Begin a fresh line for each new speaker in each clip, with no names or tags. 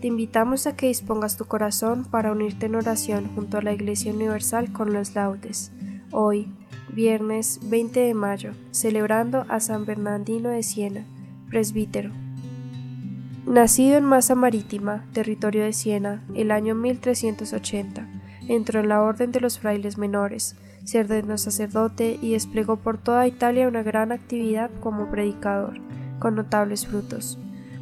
Te invitamos a que dispongas tu corazón para unirte en oración junto a la Iglesia Universal con los laudes. Hoy, viernes 20 de mayo, celebrando a San Bernardino de Siena, presbítero. Nacido en Masa Marítima, territorio de Siena, el año 1380, entró en la Orden de los Frailes Menores, se ordenó sacerdote y desplegó por toda Italia una gran actividad como predicador, con notables frutos.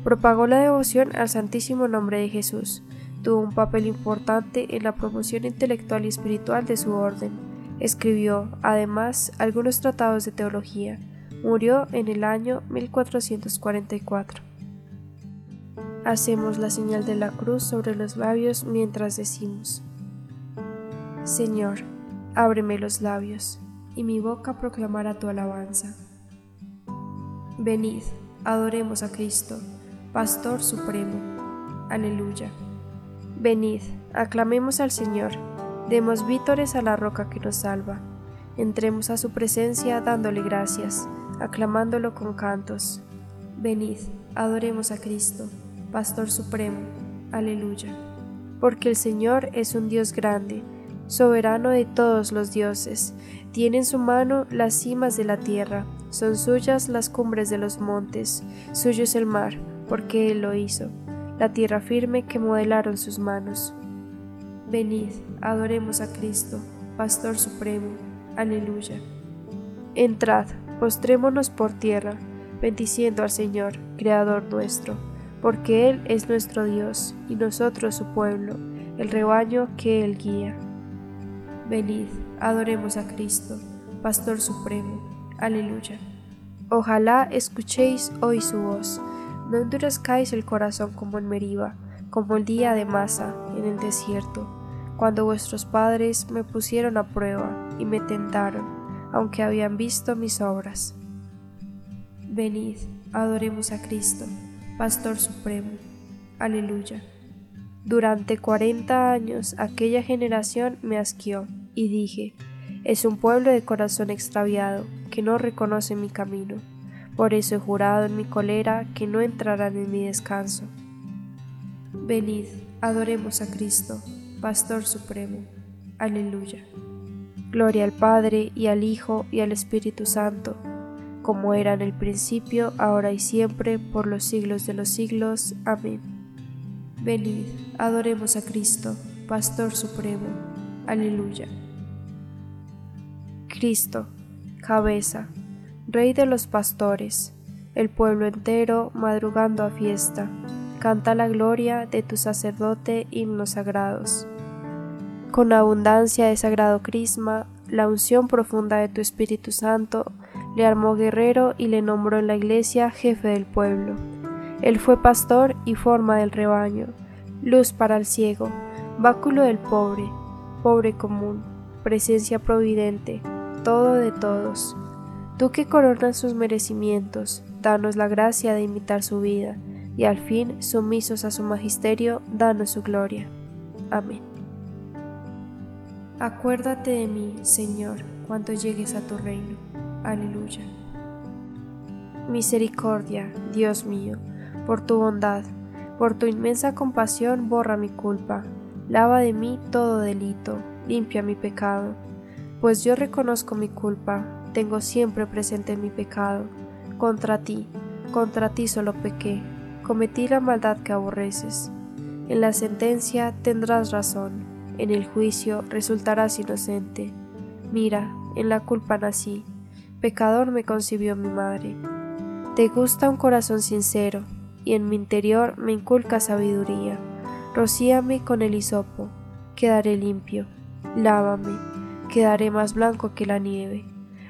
Propagó la devoción al Santísimo Nombre de Jesús. Tuvo un papel importante en la promoción intelectual y espiritual de su orden. Escribió, además, algunos tratados de teología. Murió en el año 1444. Hacemos la señal de la cruz sobre los labios mientras decimos, Señor, ábreme los labios, y mi boca proclamará tu alabanza. Venid, adoremos a Cristo Pastor Supremo. Aleluya. Venid, aclamemos al Señor, demos vítores a la roca que nos salva. Entremos a su presencia dándole gracias, aclamándolo con cantos. Venid, adoremos a Cristo, Pastor Supremo. Aleluya. Porque el Señor es un Dios grande, soberano de todos los dioses, tiene en su mano las cimas de la tierra, son suyas las cumbres de los montes, suyo es el mar porque Él lo hizo, la tierra firme que modelaron sus manos. Venid, adoremos a Cristo, Pastor Supremo. Aleluya. Entrad, postrémonos por tierra, bendiciendo al Señor, Creador nuestro, porque Él es nuestro Dios y nosotros su pueblo, el rebaño que Él guía. Venid, adoremos a Cristo, Pastor Supremo. Aleluya. Ojalá escuchéis hoy su voz no endurezcáis el corazón como en Meriba, como el día de Masa en el desierto, cuando vuestros padres me pusieron a prueba y me tentaron, aunque habían visto mis obras. Venid, adoremos a Cristo, Pastor Supremo. Aleluya. Durante cuarenta años aquella generación me asqueó, y dije, es un pueblo de corazón extraviado, que no reconoce mi camino. Por eso he jurado en mi colera que no entrarán en mi descanso. Venid, adoremos a Cristo, Pastor Supremo. Aleluya. Gloria al Padre y al Hijo y al Espíritu Santo, como era en el principio, ahora y siempre, por los siglos de los siglos. Amén. Venid, adoremos a Cristo, Pastor Supremo. Aleluya. Cristo, cabeza, Rey de los pastores, el pueblo entero madrugando a fiesta, canta la gloria de tu sacerdote himnos sagrados. Con abundancia de sagrado crisma, la unción profunda de tu Espíritu Santo le armó guerrero y le nombró en la iglesia jefe del pueblo. Él fue pastor y forma del rebaño, luz para el ciego, báculo del pobre, pobre común, presencia providente, todo de todos Tú que coronas sus merecimientos, danos la gracia de imitar su vida, y al fin, sumisos a su magisterio, danos su gloria. Amén. Acuérdate de mí, Señor, cuando llegues a tu reino. Aleluya. Misericordia, Dios mío, por tu bondad, por tu inmensa compasión borra mi culpa, lava de mí todo delito, limpia mi pecado, pues yo reconozco mi culpa, tengo siempre presente mi pecado, contra ti, contra ti solo pequé, cometí la maldad que aborreces. En la sentencia tendrás razón, en el juicio resultarás inocente. Mira, en la culpa nací, pecador me concibió mi madre. Te gusta un corazón sincero, y en mi interior me inculca sabiduría. Rocíame con el hisopo, quedaré limpio. Lávame, quedaré más blanco que la nieve.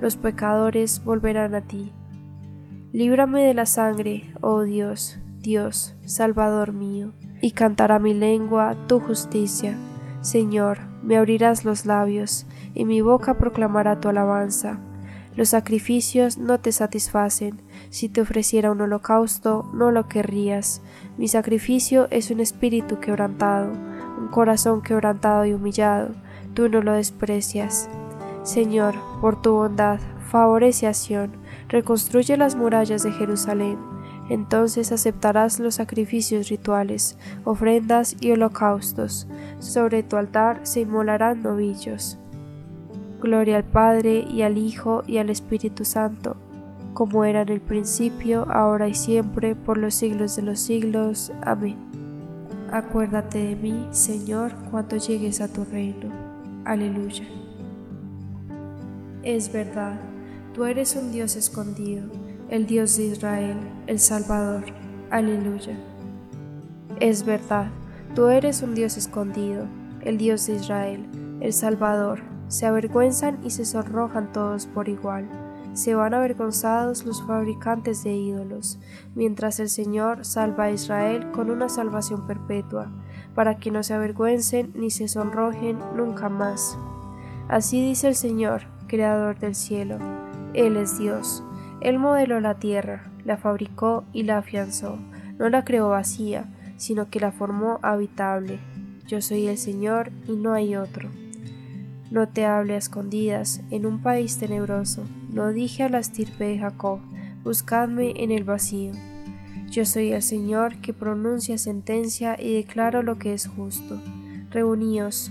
los pecadores volverán a ti. Líbrame de la sangre, oh Dios, Dios, Salvador mío, y cantará mi lengua tu justicia. Señor, me abrirás los labios, y mi boca proclamará tu alabanza. Los sacrificios no te satisfacen, si te ofreciera un holocausto no lo querrías. Mi sacrificio es un espíritu quebrantado, un corazón quebrantado y humillado, tú no lo desprecias. Señor, por tu bondad, favorece a reconstruye las murallas de Jerusalén entonces aceptarás los sacrificios rituales, ofrendas y holocaustos. Sobre tu altar se inmolarán novillos. Gloria al Padre y al Hijo y al Espíritu Santo, como era en el principio, ahora y siempre, por los siglos de los siglos. Amén. Acuérdate de mí, Señor, cuando llegues a tu reino. Aleluya. Es verdad, tú eres un Dios escondido el Dios de Israel, el Salvador. Aleluya. Es verdad, tú eres un Dios escondido, el Dios de Israel, el Salvador. Se avergüenzan y se sonrojan todos por igual. Se van avergonzados los fabricantes de ídolos, mientras el Señor salva a Israel con una salvación perpetua, para que no se avergüencen ni se sonrojen nunca más. Así dice el Señor, Creador del cielo. Él es Dios él modeló la tierra, la fabricó y la afianzó. No la creó vacía, sino que la formó habitable. Yo soy el Señor y no hay otro. No te hable a escondidas en un país tenebroso. No dije a la estirpe de Jacob, buscadme en el vacío. Yo soy el Señor que pronuncia sentencia y declaro lo que es justo. Reuníos,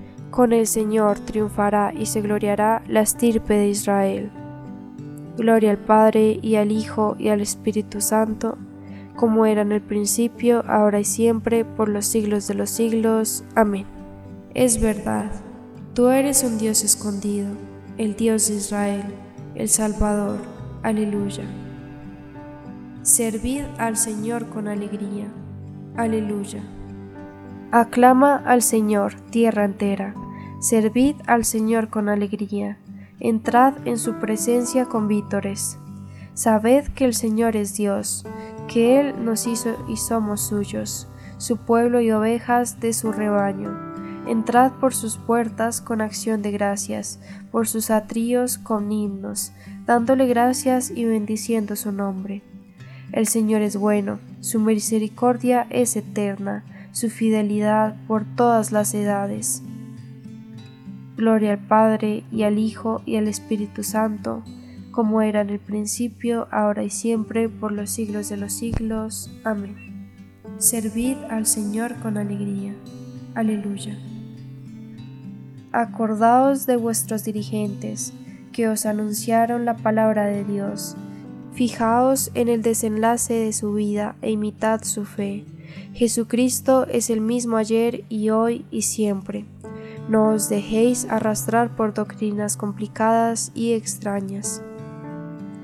Con el Señor triunfará y se gloriará la estirpe de Israel. Gloria al Padre y al Hijo y al Espíritu Santo, como era en el principio, ahora y siempre, por los siglos de los siglos. Amén. Es verdad, tú eres un Dios escondido, el Dios de Israel, el Salvador. Aleluya. Servid al Señor con alegría. Aleluya. Aclama al Señor, tierra entera. Servid al Señor con alegría entrad en su presencia con vítores. Sabed que el Señor es Dios, que Él nos hizo y somos suyos, su pueblo y ovejas de su rebaño. Entrad por sus puertas con acción de gracias, por sus atríos con himnos, dándole gracias y bendiciendo su nombre. El Señor es bueno, su misericordia es eterna, su fidelidad por todas las edades. Gloria al Padre y al Hijo y al Espíritu Santo, como era en el principio, ahora y siempre, por los siglos de los siglos. Amén. Servid al Señor con alegría. Aleluya. Acordaos de vuestros dirigentes, que os anunciaron la palabra de Dios. Fijaos en el desenlace de su vida e imitad su fe. Jesucristo es el mismo ayer y hoy y siempre. No os dejéis arrastrar por doctrinas complicadas y extrañas.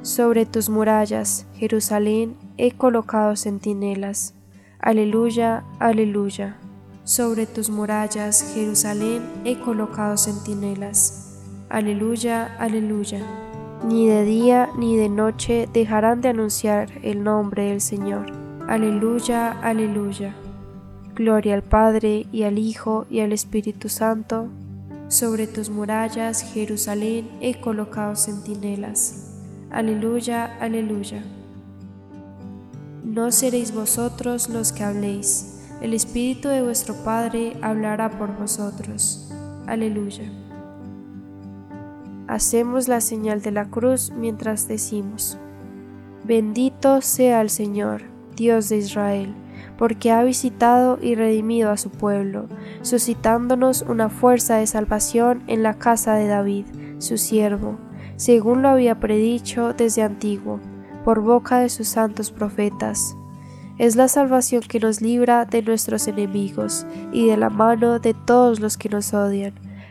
Sobre tus murallas, Jerusalén, he colocado centinelas. Aleluya, aleluya. Sobre tus murallas, Jerusalén, he colocado centinelas. Aleluya, aleluya. Ni de día ni de noche dejarán de anunciar el nombre del Señor. Aleluya, aleluya. Gloria al Padre y al Hijo y al Espíritu Santo. Sobre tus murallas, Jerusalén, he colocado centinelas. Aleluya, aleluya. No seréis vosotros los que habléis el Espíritu de vuestro Padre hablará por vosotros. Aleluya. Hacemos la señal de la cruz mientras decimos, Bendito sea el Señor, Dios de Israel, porque ha visitado y redimido a su pueblo, suscitándonos una fuerza de salvación en la casa de David, su siervo, según lo había predicho desde antiguo, por boca de sus santos profetas. Es la salvación que nos libra de nuestros enemigos y de la mano de todos los que nos odian,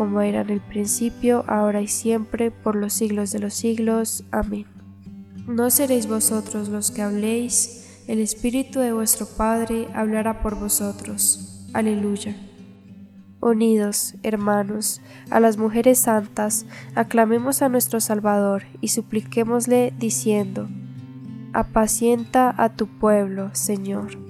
como era en el principio, ahora y siempre, por los siglos de los siglos. Amén. No seréis vosotros los que habléis, el Espíritu de vuestro Padre hablará por vosotros. Aleluya. Unidos, hermanos, a las mujeres santas, aclamemos a nuestro Salvador y supliquémosle diciendo, Apacienta a tu pueblo, Señor.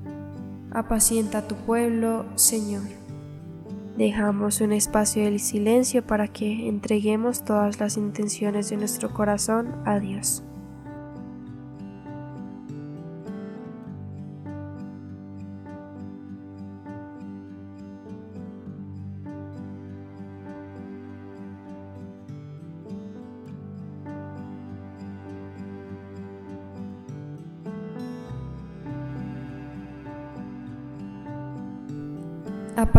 apacienta tu pueblo, Señor. Dejamos un espacio del silencio para que entreguemos todas las intenciones de nuestro corazón a Dios.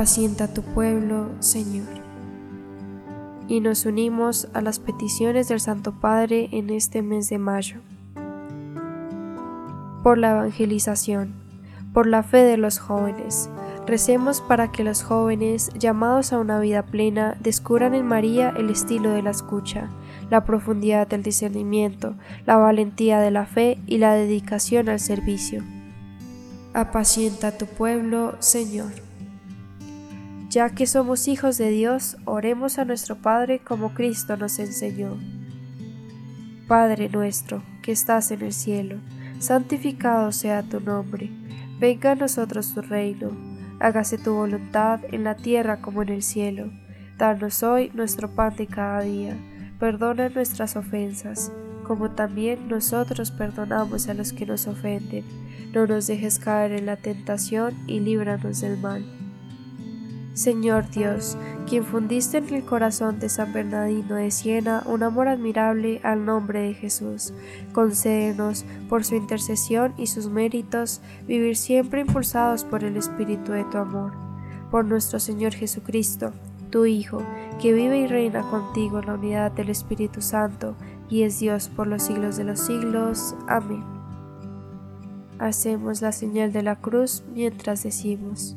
Apacienta tu pueblo, Señor. Y nos unimos a las peticiones del Santo Padre en este mes de mayo. Por la evangelización, por la fe de los jóvenes. Recemos para que los jóvenes, llamados a una vida plena, descubran en María el estilo de la escucha, la profundidad del discernimiento, la valentía de la fe y la dedicación al servicio. Apacienta tu pueblo, Señor. Ya que somos hijos de Dios, oremos a nuestro Padre como Cristo nos enseñó. Padre nuestro, que estás en el cielo, santificado sea tu nombre, venga a nosotros tu reino, hágase tu voluntad en la tierra como en el cielo. Danos hoy nuestro pan de cada día, perdona nuestras ofensas, como también nosotros perdonamos a los que nos ofenden no nos dejes caer en la tentación y líbranos del mal. Señor Dios, quien fundiste en el corazón de San Bernardino de Siena un amor admirable al nombre de Jesús, concédenos, por su intercesión y sus méritos, vivir siempre impulsados por el Espíritu de tu amor. Por nuestro Señor Jesucristo, tu Hijo, que vive y reina contigo en la unidad del Espíritu Santo, y es Dios por los siglos de los siglos. Amén. Hacemos la señal de la cruz mientras decimos,